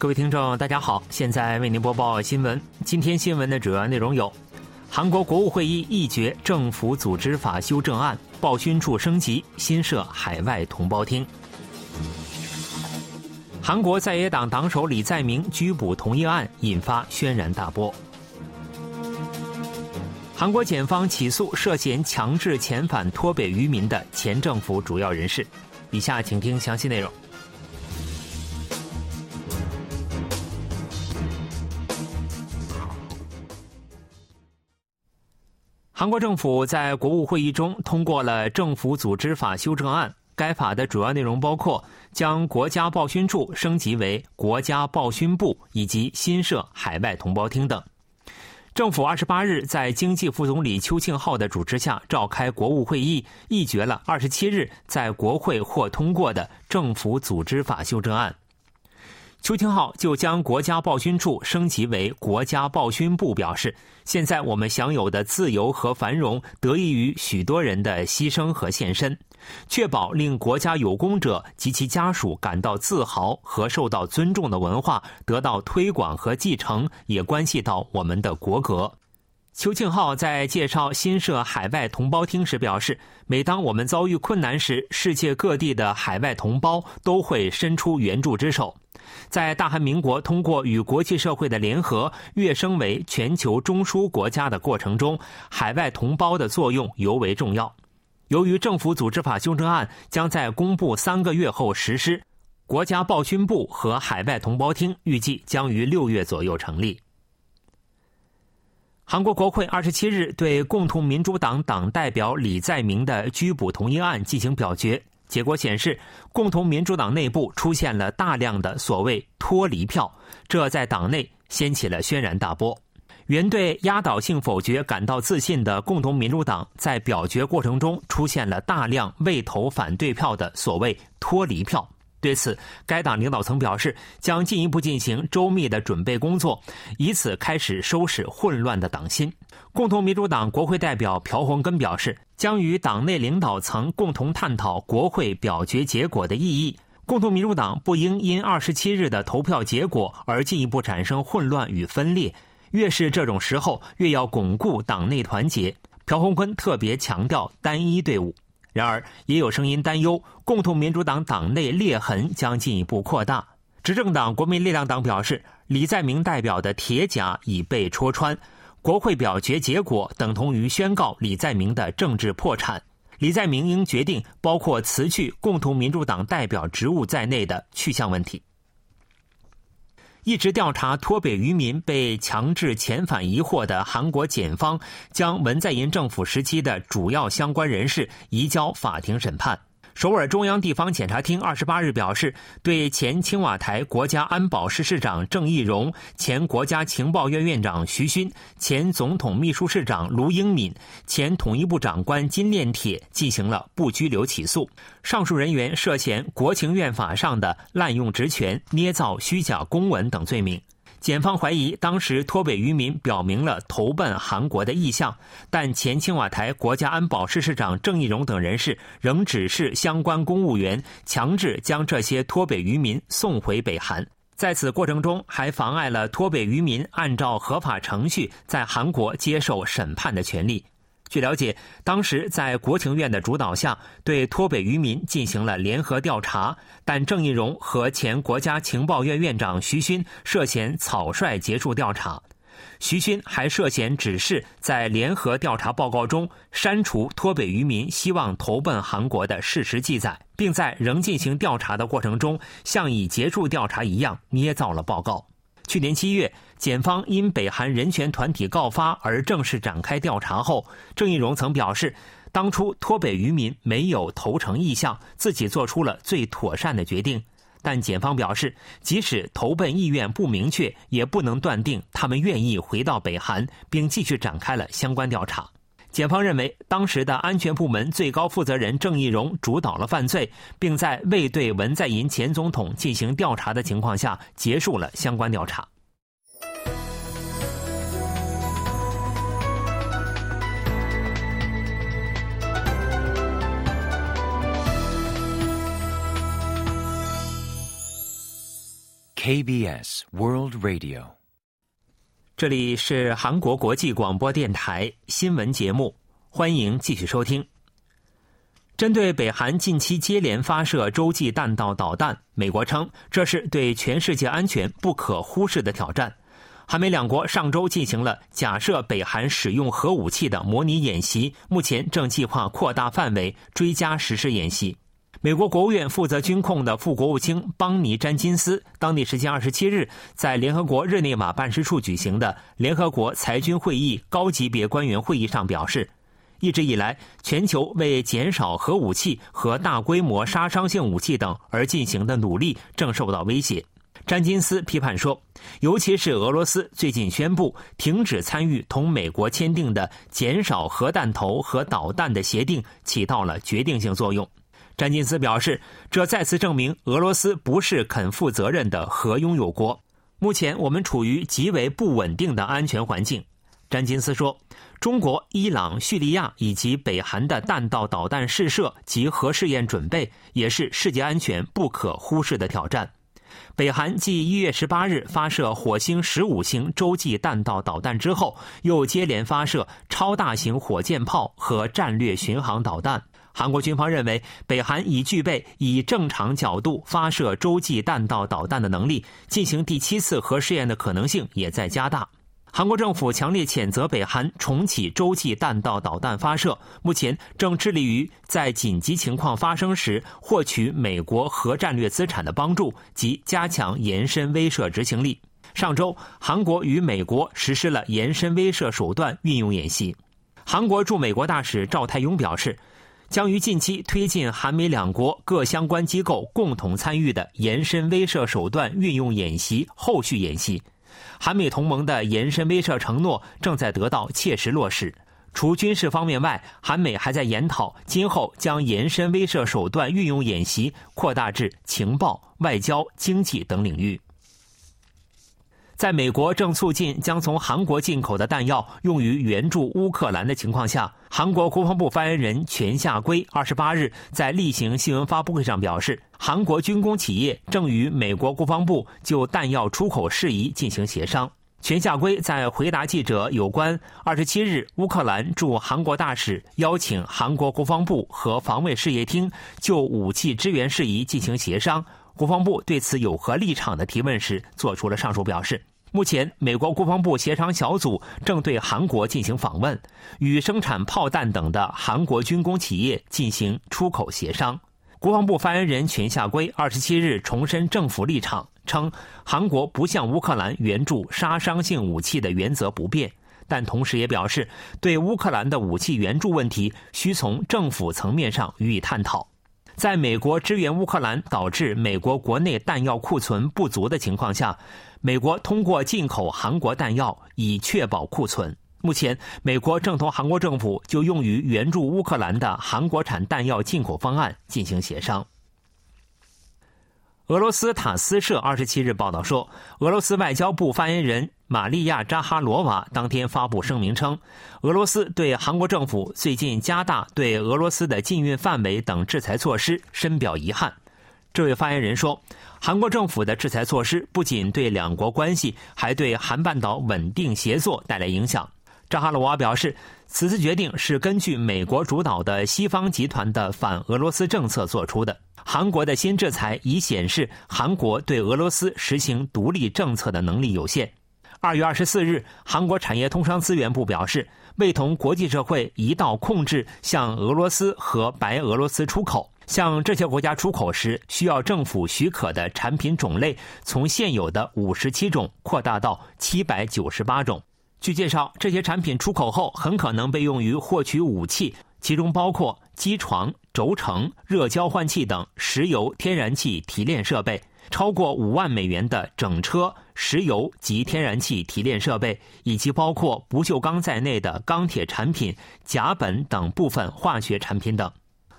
各位听众，大家好，现在为您播报新闻。今天新闻的主要内容有：韩国国务会议议决政府组织法修正案，报勋处升级，新设海外同胞厅；韩国在野党党首李在明拘捕同意案引发轩然大波；韩国检方起诉涉嫌强制遣返脱北渔民的前政府主要人士。以下请听详细内容。韩国政府在国务会议中通过了政府组织法修正案，该法的主要内容包括将国家报勋处升级为国家报勋部，以及新设海外同胞厅等。政府二十八日在经济副总理邱庆浩的主持下召开国务会议，议决了二十七日在国会获通过的政府组织法修正案。邱清浩就将国家报勋处升级为国家报勋部，表示：“现在我们享有的自由和繁荣，得益于许多人的牺牲和献身。确保令国家有功者及其家属感到自豪和受到尊重的文化得到推广和继承，也关系到我们的国格。”邱庆浩在介绍新设海外同胞厅时表示：“每当我们遭遇困难时，世界各地的海外同胞都会伸出援助之手。”在大韩民国通过与国际社会的联合跃升为全球中枢国家的过程中，海外同胞的作用尤为重要。由于政府组织法修正案将在公布三个月后实施，国家报勋部和海外同胞厅预计将于六月左右成立。韩国国会二十七日对共同民主党党代表李在明的拘捕同意案进行表决。结果显示，共同民主党内部出现了大量的所谓脱离票，这在党内掀起了轩然大波。原对压倒性否决感到自信的共同民主党，在表决过程中出现了大量未投反对票的所谓脱离票。对此，该党领导层表示，将进一步进行周密的准备工作，以此开始收拾混乱的党心。共同民主党国会代表朴洪根表示，将与党内领导层共同探讨国会表决结果的意义。共同民主党不应因二十七日的投票结果而进一步产生混乱与分裂。越是这种时候，越要巩固党内团结。朴洪坤特别强调单一队伍。然而，也有声音担忧，共同民主党党内裂痕将进一步扩大。执政党国民力量党表示，李在明代表的铁甲已被戳穿，国会表决结果等同于宣告李在明的政治破产。李在明应决定包括辞去共同民主党代表职务在内的去向问题。一直调查脱北渔民被强制遣返疑惑的韩国检方，将文在寅政府时期的主要相关人士移交法庭审判。首尔中央地方检察厅二十八日表示，对前青瓦台国家安保室室长郑义溶、前国家情报院院长徐勋、前总统秘书室长卢英敏、前统一部长官金炼铁进行了不拘留起诉。上述人员涉嫌国情院法上的滥用职权、捏造虚假公文等罪名。检方怀疑，当时脱北渔民表明了投奔韩国的意向，但前青瓦台国家安保室室长郑义荣等人士仍指示相关公务员强制将这些脱北渔民送回北韩，在此过程中还妨碍了脱北渔民按照合法程序在韩国接受审判的权利。据了解，当时在国情院的主导下，对脱北渔民进行了联合调查，但郑义溶和前国家情报院院长徐勋涉嫌草率结束调查。徐勋还涉嫌指示在联合调查报告中删除脱北渔民希望投奔韩国的事实记载，并在仍进行调查的过程中，像已结束调查一样捏造了报告。去年七月，检方因北韩人权团体告发而正式展开调查后，郑义溶曾表示，当初脱北渔民没有投诚意向，自己做出了最妥善的决定。但检方表示，即使投奔意愿不明确，也不能断定他们愿意回到北韩，并继续展开了相关调查。检方认为，当时的安全部门最高负责人郑义溶主导了犯罪，并在未对文在寅前总统进行调查的情况下结束了相关调查。KBS World Radio，这里是韩国国际广播电台新闻节目，欢迎继续收听。针对北韩近期接连发射洲际弹道导弹，美国称这是对全世界安全不可忽视的挑战。韩美两国上周进行了假设北韩使用核武器的模拟演习，目前正计划扩大范围，追加实施演习。美国国务院负责军控的副国务卿邦尼·詹金斯，当地时间二十七日在联合国日内瓦办事处举行的联合国裁军会议高级别官员会议上表示，一直以来，全球为减少核武器和大规模杀伤性武器等而进行的努力正受到威胁。詹金斯批判说，尤其是俄罗斯最近宣布停止参与同美国签订的减少核弹头和导弹的协定，起到了决定性作用。詹金斯表示，这再次证明俄罗斯不是肯负责任的核拥有国。目前我们处于极为不稳定的安全环境。詹金斯说，中国、伊朗、叙利亚以及北韩的弹道导弹试射及核试验准备，也是世界安全不可忽视的挑战。北韩继一月十八日发射火星十五星洲际弹道导弹之后，又接连发射超大型火箭炮和战略巡航导弹。韩国军方认为，北韩已具备以正常角度发射洲际弹道导弹的能力，进行第七次核试验的可能性也在加大。韩国政府强烈谴责北韩重启洲际弹道导弹发射，目前正致力于在紧急情况发生时获取美国核战略资产的帮助及加强延伸威慑执行力。上周，韩国与美国实施了延伸威慑手段运用演习。韩国驻美国大使赵泰庸表示。将于近期推进韩美两国各相关机构共同参与的延伸威慑手段运用演习后续演习。韩美同盟的延伸威慑承诺正在得到切实落实。除军事方面外，韩美还在研讨今后将延伸威慑手段运用演习扩大至情报、外交、经济等领域。在美国正促进将从韩国进口的弹药用于援助乌克兰的情况下，韩国国防部发言人全夏圭二十八日在例行新闻发布会上表示，韩国军工企业正与美国国防部就弹药出口事宜进行协商。全夏圭在回答记者有关二十七日乌克兰驻韩国大使邀请韩国国防部和防卫事业厅就武器支援事宜进行协商，国防部对此有何立场的提问时，做出了上述表示。目前，美国国防部协商小组正对韩国进行访问，与生产炮弹等的韩国军工企业进行出口协商。国防部发言人全夏圭二十七日重申政府立场，称韩国不向乌克兰援助杀伤性武器的原则不变，但同时也表示，对乌克兰的武器援助问题需从政府层面上予以探讨。在美国支援乌克兰导致美国国内弹药库存不足的情况下。美国通过进口韩国弹药以确保库存。目前，美国正同韩国政府就用于援助乌克兰的韩国产弹药进口方案进行协商。俄罗斯塔斯社二十七日报道说，俄罗斯外交部发言人玛利亚扎哈罗娃当天发布声明称，俄罗斯对韩国政府最近加大对俄罗斯的禁运范围等制裁措施深表遗憾。这位发言人说。韩国政府的制裁措施不仅对两国关系，还对韩半岛稳定协作带来影响。扎哈罗娃表示，此次决定是根据美国主导的西方集团的反俄罗斯政策做出的。韩国的新制裁已显示，韩国对俄罗斯实行独立政策的能力有限。二月二十四日，韩国产业通商资源部表示，为同国际社会一道控制向俄罗斯和白俄罗斯出口。向这些国家出口时需要政府许可的产品种类，从现有的五十七种扩大到七百九十八种。据介绍，这些产品出口后很可能被用于获取武器，其中包括机床、轴承、热交换器等石油、天然气提炼设备；超过五万美元的整车、石油及天然气提炼设备，以及包括不锈钢在内的钢铁产品、甲苯等部分化学产品等。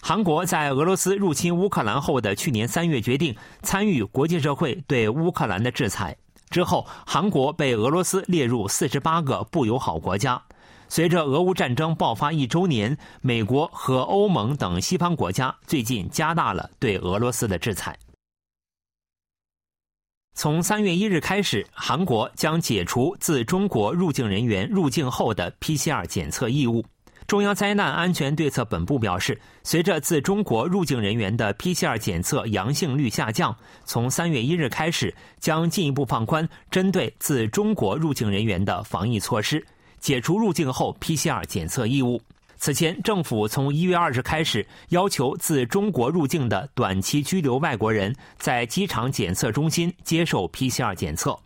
韩国在俄罗斯入侵乌克兰后的去年三月决定参与国际社会对乌克兰的制裁之后，韩国被俄罗斯列入四十八个不友好国家。随着俄乌战争爆发一周年，美国和欧盟等西方国家最近加大了对俄罗斯的制裁。从三月一日开始，韩国将解除自中国入境人员入境后的 PCR 检测义务。中央灾难安全对策本部表示，随着自中国入境人员的 PCR 检测阳性率下降，从三月一日开始，将进一步放宽针对自中国入境人员的防疫措施，解除入境后 PCR 检测义务。此前，政府从一月二日开始，要求自中国入境的短期居留外国人在机场检测中心接受 PCR 检测。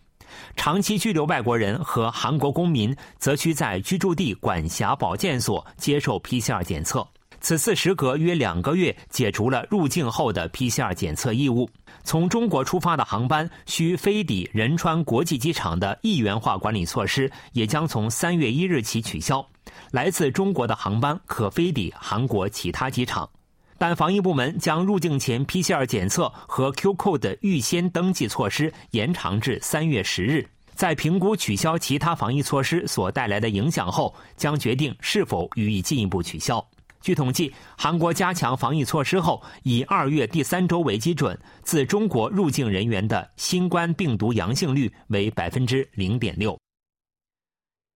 长期居留外国人和韩国公民则需在居住地管辖保健所接受 PCR 检测。此次时隔约两个月，解除了入境后的 PCR 检测义务。从中国出发的航班需飞抵仁川国际机场的一元化管理措施也将从三月一日起取消。来自中国的航班可飞抵韩国其他机场。但防疫部门将入境前 PCR 检测和 Q Code 预先登记措施延长至三月十日，在评估取消其他防疫措施所带来的影响后，将决定是否予以进一步取消。据统计，韩国加强防疫措施后，以二月第三周为基准，自中国入境人员的新冠病毒阳性率为百分之零点六。